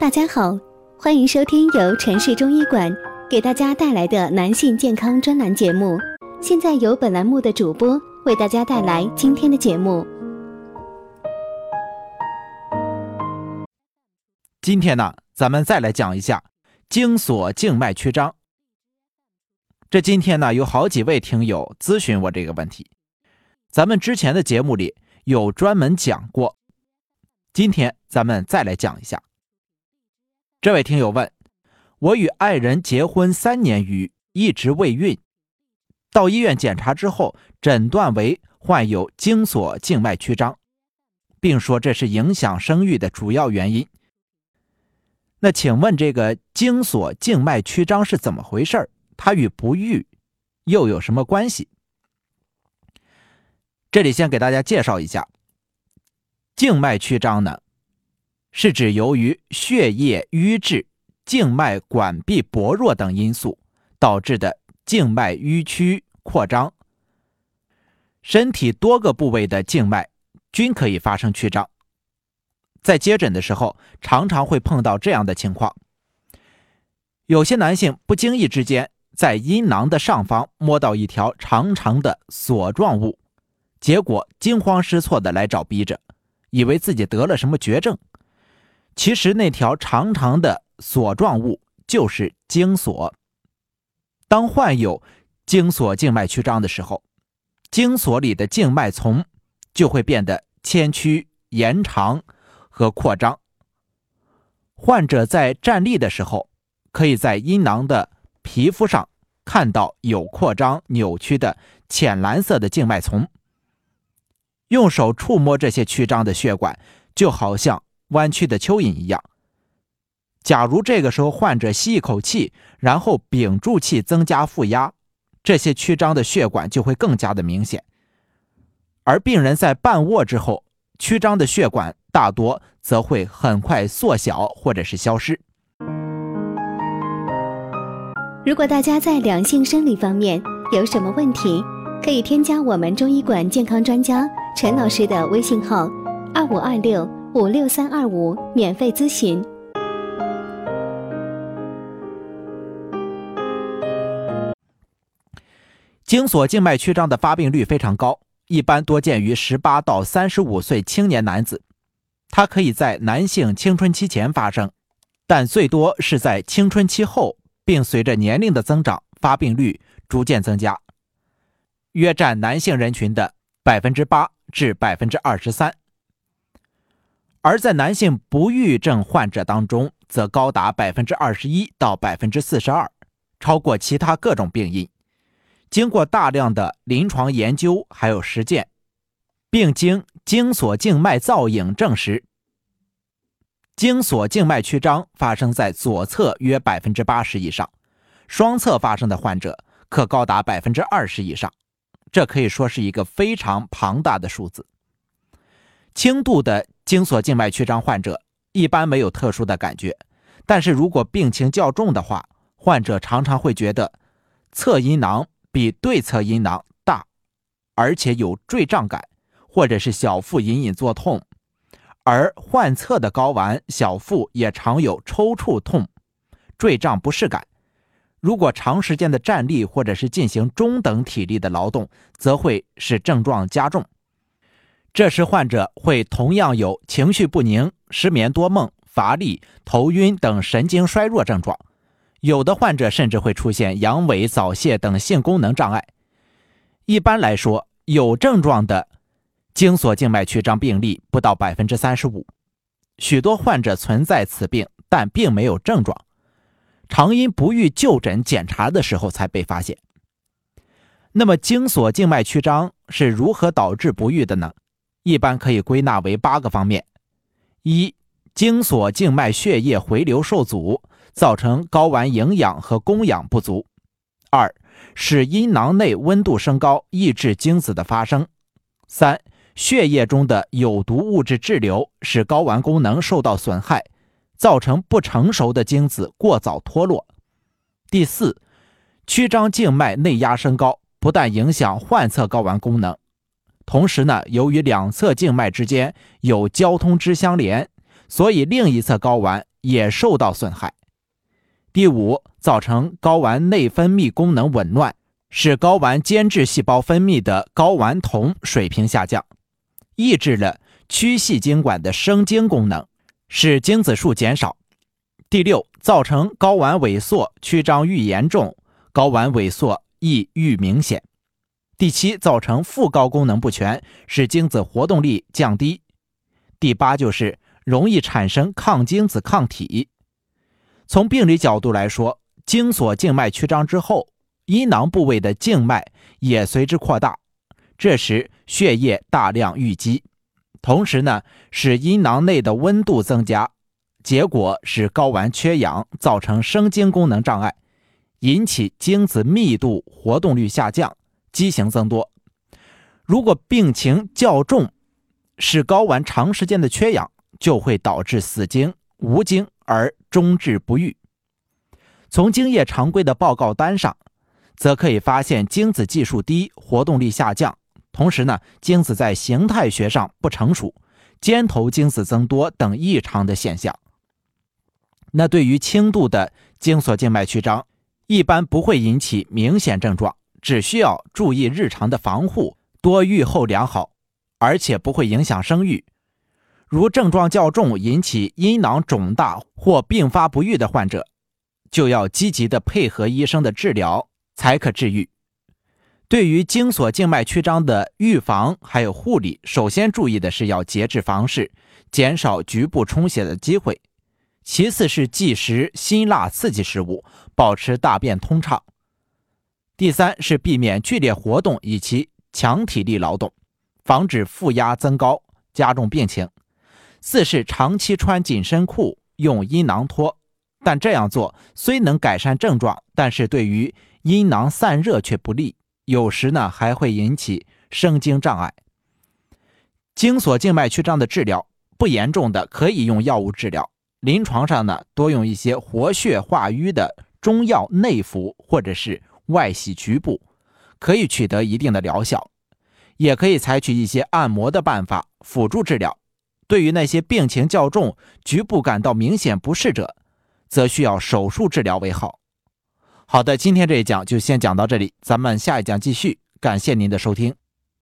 大家好，欢迎收听由城市中医馆给大家带来的男性健康专栏节目。现在由本栏目的主播为大家带来今天的节目。今天呢，咱们再来讲一下经锁静脉曲张。这今天呢，有好几位听友咨询我这个问题，咱们之前的节目里有专门讲过，今天咱们再来讲一下。这位听友问：我与爱人结婚三年余，一直未孕，到医院检查之后，诊断为患有精索静脉曲张，并说这是影响生育的主要原因。那请问这个精索静脉曲张是怎么回事它与不育又有什么关系？这里先给大家介绍一下，静脉曲张呢。是指由于血液瘀滞、静脉管壁薄弱等因素导致的静脉迂曲扩张。身体多个部位的静脉均可以发生曲张。在接诊的时候，常常会碰到这样的情况：有些男性不经意之间在阴囊的上方摸到一条长长的锁状物，结果惊慌失措的来找笔者，以为自己得了什么绝症。其实那条长长的锁状物就是经锁。当患有经锁静脉曲张的时候，经锁里的静脉丛就会变得牵曲、延长和扩张。患者在站立的时候，可以在阴囊的皮肤上看到有扩张、扭曲的浅蓝色的静脉丛。用手触摸这些曲张的血管，就好像。弯曲的蚯蚓一样。假如这个时候患者吸一口气，然后屏住气增加负压，这些曲张的血管就会更加的明显。而病人在半卧之后，曲张的血管大多则会很快缩小或者是消失。如果大家在良性生理方面有什么问题，可以添加我们中医馆健康专家陈老师的微信号：二五二六。五六三二五，免费咨询。经锁静脉曲张的发病率非常高，一般多见于十八到三十五岁青年男子。它可以在男性青春期前发生，但最多是在青春期后，并随着年龄的增长，发病率逐渐增加，约占男性人群的百分之八至百分之二十三。而在男性不育症患者当中，则高达百分之二十一到百分之四十二，超过其他各种病因。经过大量的临床研究还有实践，并经精索静脉造影证实，精索静脉曲张发生在左侧约百分之八十以上，双侧发生的患者可高达百分之二十以上。这可以说是一个非常庞大的数字。轻度的精索静脉曲张患者一般没有特殊的感觉，但是如果病情较重的话，患者常常会觉得侧阴囊比对侧阴囊大，而且有坠胀感，或者是小腹隐隐作痛，而患侧的睾丸、小腹也常有抽搐痛、坠胀不适感。如果长时间的站立或者是进行中等体力的劳动，则会使症状加重。这时，患者会同样有情绪不宁、失眠多梦、乏力、头晕等神经衰弱症状。有的患者甚至会出现阳痿、早泄等性功能障碍。一般来说，有症状的精索静脉曲张病例不到百分之三十五。许多患者存在此病，但并没有症状，常因不育就诊检查的时候才被发现。那么，精索静脉曲张是如何导致不育的呢？一般可以归纳为八个方面：一、精索静脉血液回流受阻，造成睾丸营养和供氧不足；二、使阴囊内温度升高，抑制精子的发生；三、血液中的有毒物质滞留，使睾丸功能受到损害，造成不成熟的精子过早脱落；第四，曲张静脉内压升高，不但影响患侧睾丸功能。同时呢，由于两侧静脉之间有交通支相连，所以另一侧睾丸也受到损害。第五，造成睾丸内分泌功能紊乱，使睾丸间质细胞分泌的睾丸酮水平下降，抑制了曲系精管的生精功能，使精子数减少。第六，造成睾丸萎缩、曲张愈严重，睾丸萎缩亦愈明显。第七，造成副睾功能不全，使精子活动力降低。第八，就是容易产生抗精子抗体。从病理角度来说，精索静脉曲张之后，阴囊部位的静脉也随之扩大，这时血液大量淤积，同时呢，使阴囊内的温度增加，结果使睾丸缺氧，造成生精功能障碍，引起精子密度、活动率下降，畸形增多。如果病情较重，使睾丸长时间的缺氧，就会导致死精、无精。而终治不愈。从精液常规的报告单上，则可以发现精子计数低、活动力下降，同时呢，精子在形态学上不成熟、尖头精子增多等异常的现象。那对于轻度的精索静脉曲张，一般不会引起明显症状，只需要注意日常的防护，多预后良好，而且不会影响生育。如症状较重，引起阴囊肿大或并发不愈的患者，就要积极的配合医生的治疗，才可治愈。对于精索静脉曲张的预防还有护理，首先注意的是要节制房事，减少局部充血的机会；其次是忌食辛辣刺激食物，保持大便通畅；第三是避免剧烈活动以及强体力劳动，防止负压增高，加重病情。四是长期穿紧身裤、用阴囊托，但这样做虽能改善症状，但是对于阴囊散热却不利，有时呢还会引起生精障碍。精索静脉曲张的治疗不严重的可以用药物治疗，临床上呢多用一些活血化瘀的中药内服或者是外洗局部，可以取得一定的疗效，也可以采取一些按摩的办法辅助治疗。对于那些病情较重、局部感到明显不适者，则需要手术治疗为好。好的，今天这一讲就先讲到这里，咱们下一讲继续。感谢您的收听。